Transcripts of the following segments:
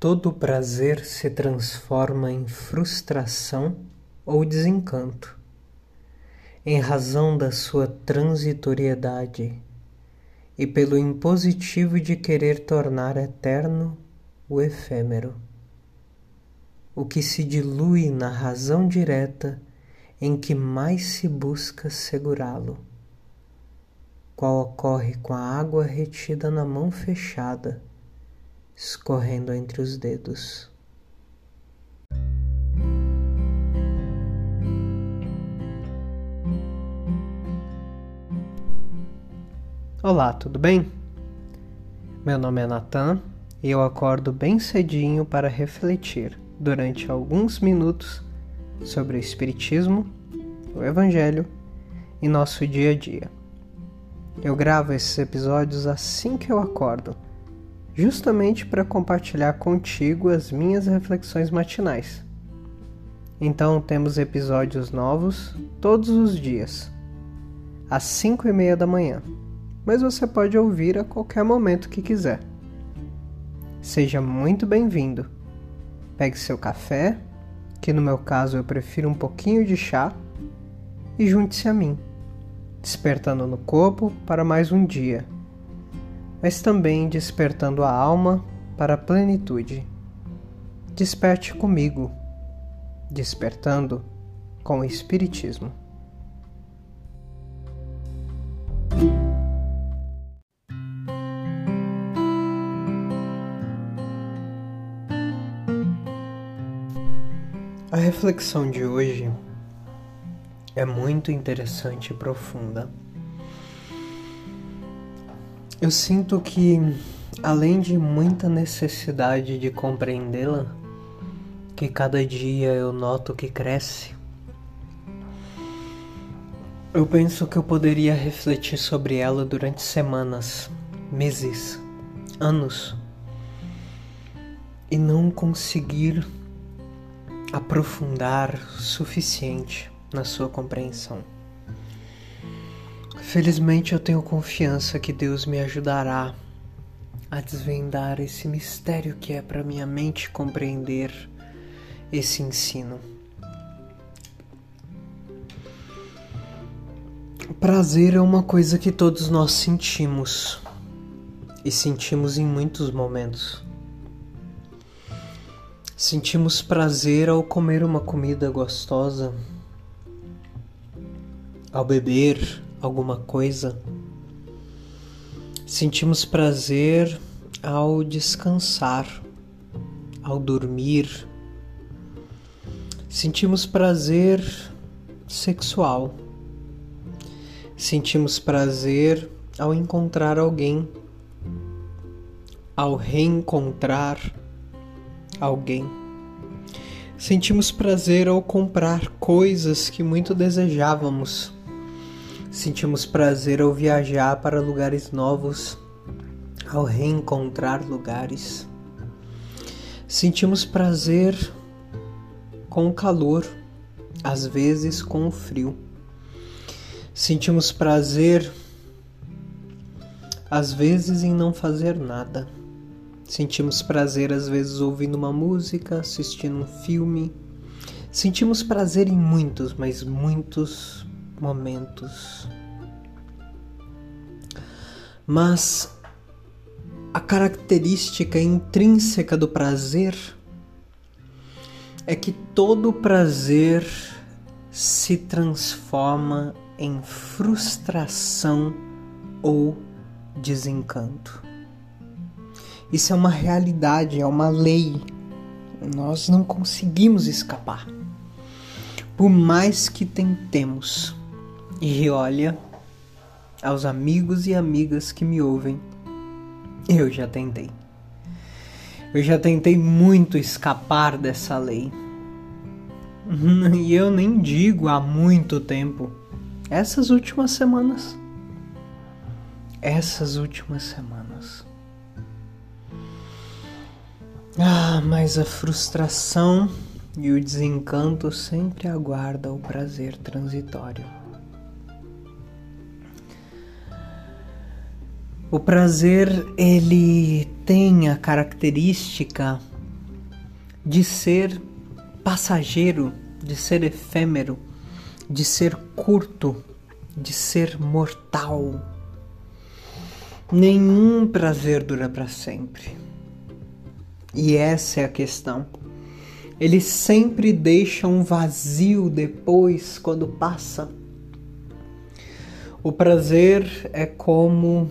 Todo prazer se transforma em frustração ou desencanto, em razão da sua transitoriedade e pelo impositivo de querer tornar eterno o efêmero, o que se dilui na razão direta em que mais se busca segurá-lo, qual ocorre com a água retida na mão fechada escorrendo entre os dedos. Olá, tudo bem? Meu nome é Natan e eu acordo bem cedinho para refletir durante alguns minutos sobre o Espiritismo, o Evangelho e nosso dia a dia. Eu gravo esses episódios assim que eu acordo justamente para compartilhar contigo as minhas reflexões matinais. Então temos episódios novos todos os dias, às 5 e meia da manhã, mas você pode ouvir a qualquer momento que quiser. Seja muito bem-vindo. Pegue seu café, que no meu caso eu prefiro um pouquinho de chá, e junte-se a mim, despertando no corpo para mais um dia mas também despertando a alma para a plenitude. Desperte comigo, despertando com o Espiritismo. A reflexão de hoje é muito interessante e profunda. Eu sinto que, além de muita necessidade de compreendê-la, que cada dia eu noto que cresce, eu penso que eu poderia refletir sobre ela durante semanas, meses, anos e não conseguir aprofundar o suficiente na sua compreensão. Felizmente eu tenho confiança que Deus me ajudará a desvendar esse mistério que é para minha mente compreender esse ensino. Prazer é uma coisa que todos nós sentimos e sentimos em muitos momentos. Sentimos prazer ao comer uma comida gostosa, ao beber alguma coisa. Sentimos prazer ao descansar, ao dormir. Sentimos prazer sexual. Sentimos prazer ao encontrar alguém, ao reencontrar alguém. Sentimos prazer ao comprar coisas que muito desejávamos Sentimos prazer ao viajar para lugares novos, ao reencontrar lugares. Sentimos prazer com o calor, às vezes com o frio. Sentimos prazer, às vezes, em não fazer nada. Sentimos prazer, às vezes, ouvindo uma música, assistindo um filme. Sentimos prazer em muitos, mas muitos momentos. Mas a característica intrínseca do prazer é que todo prazer se transforma em frustração ou desencanto. Isso é uma realidade, é uma lei. Nós não conseguimos escapar. Por mais que tentemos. E olha, aos amigos e amigas que me ouvem, eu já tentei. Eu já tentei muito escapar dessa lei. E eu nem digo há muito tempo. Essas últimas semanas. Essas últimas semanas. Ah, mas a frustração e o desencanto sempre aguarda o prazer transitório. O prazer ele tem a característica de ser passageiro, de ser efêmero, de ser curto, de ser mortal. Nenhum prazer dura para sempre. E essa é a questão. Ele sempre deixa um vazio depois quando passa. O prazer é como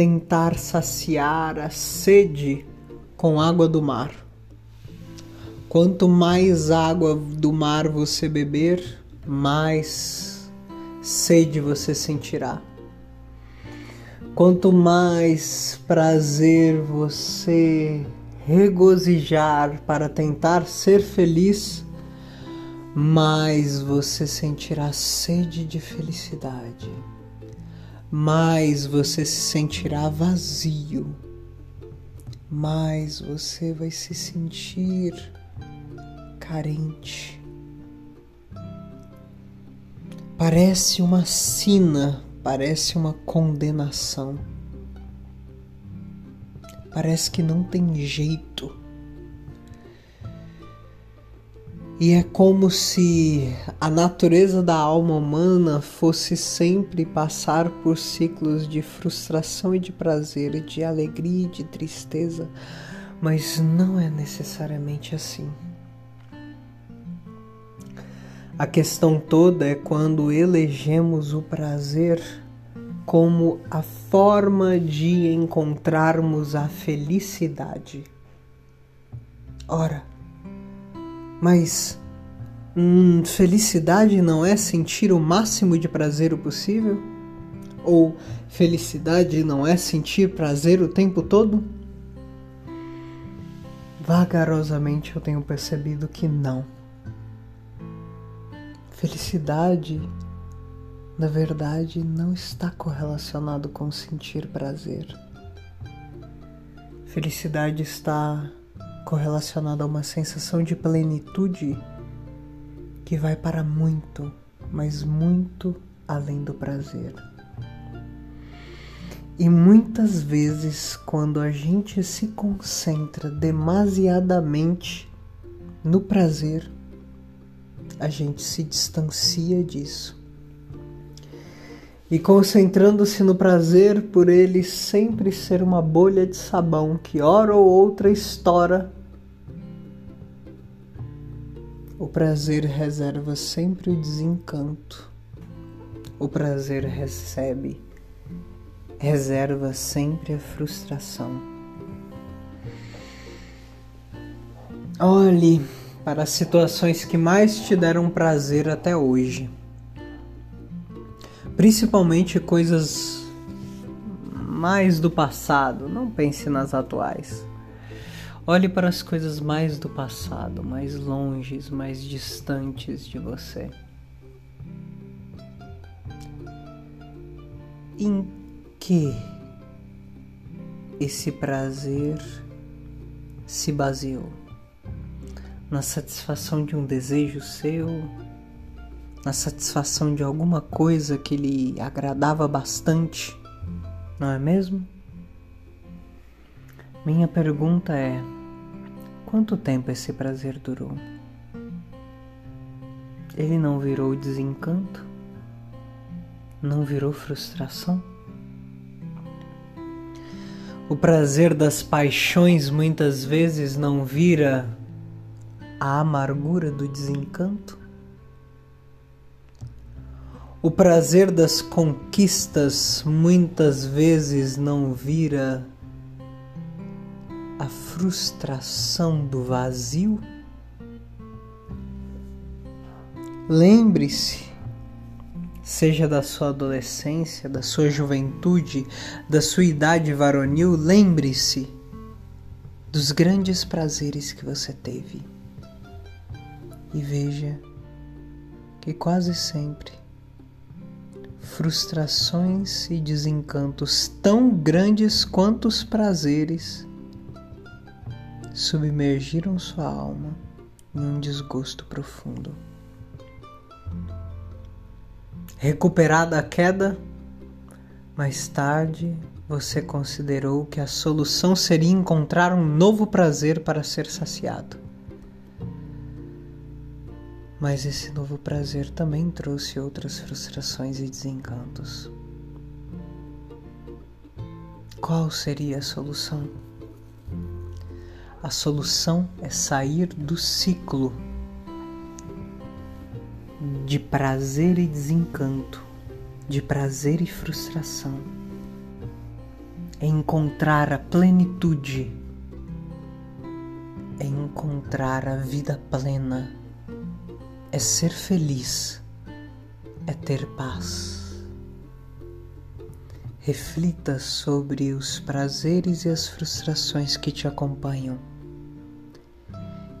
tentar saciar a sede com água do mar. Quanto mais água do mar você beber, mais sede você sentirá. Quanto mais prazer você regozijar para tentar ser feliz, mais você sentirá sede de felicidade, mais você se sentirá vazio, mais você vai se sentir carente. Parece uma sina, parece uma condenação. Parece que não tem jeito. E é como se a natureza da alma humana fosse sempre passar por ciclos de frustração e de prazer, de alegria e de tristeza, mas não é necessariamente assim. A questão toda é quando elegemos o prazer como a forma de encontrarmos a felicidade. Ora, mas hum, felicidade não é sentir o máximo de prazer o possível? Ou felicidade não é sentir prazer o tempo todo? Vagarosamente eu tenho percebido que não. Felicidade, na verdade, não está correlacionado com sentir prazer. Felicidade está correlacionada a uma sensação de plenitude que vai para muito, mas muito além do prazer. E muitas vezes, quando a gente se concentra demasiadamente no prazer, a gente se distancia disso. E concentrando-se no prazer por ele sempre ser uma bolha de sabão que hora ou outra estoura, o prazer reserva sempre o desencanto. O prazer recebe, reserva sempre a frustração. Olhe para as situações que mais te deram prazer até hoje. Principalmente coisas mais do passado, não pense nas atuais. Olhe para as coisas mais do passado, mais longes, mais distantes de você. Em que esse prazer se baseou? na satisfação de um desejo seu, na satisfação de alguma coisa que lhe agradava bastante, não é mesmo? Minha pergunta é: quanto tempo esse prazer durou? Ele não virou desencanto? Não virou frustração? O prazer das paixões muitas vezes não vira a amargura do desencanto? O prazer das conquistas muitas vezes não vira a frustração do vazio? Lembre-se, seja da sua adolescência, da sua juventude, da sua idade varonil, lembre-se dos grandes prazeres que você teve e veja que quase sempre frustrações e desencantos tão grandes quanto os prazeres submergiram sua alma em um desgosto profundo. Recuperada a queda, mais tarde você considerou que a solução seria encontrar um novo prazer para ser saciado Mas esse novo prazer também trouxe outras frustrações e desencantos. Qual seria a solução? A solução é sair do ciclo de prazer e desencanto, de prazer e frustração. É encontrar a plenitude, é encontrar a vida plena, é ser feliz, é ter paz. Reflita sobre os prazeres e as frustrações que te acompanham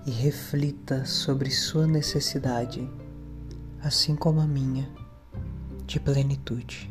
e reflita sobre sua necessidade, assim como a minha, de plenitude.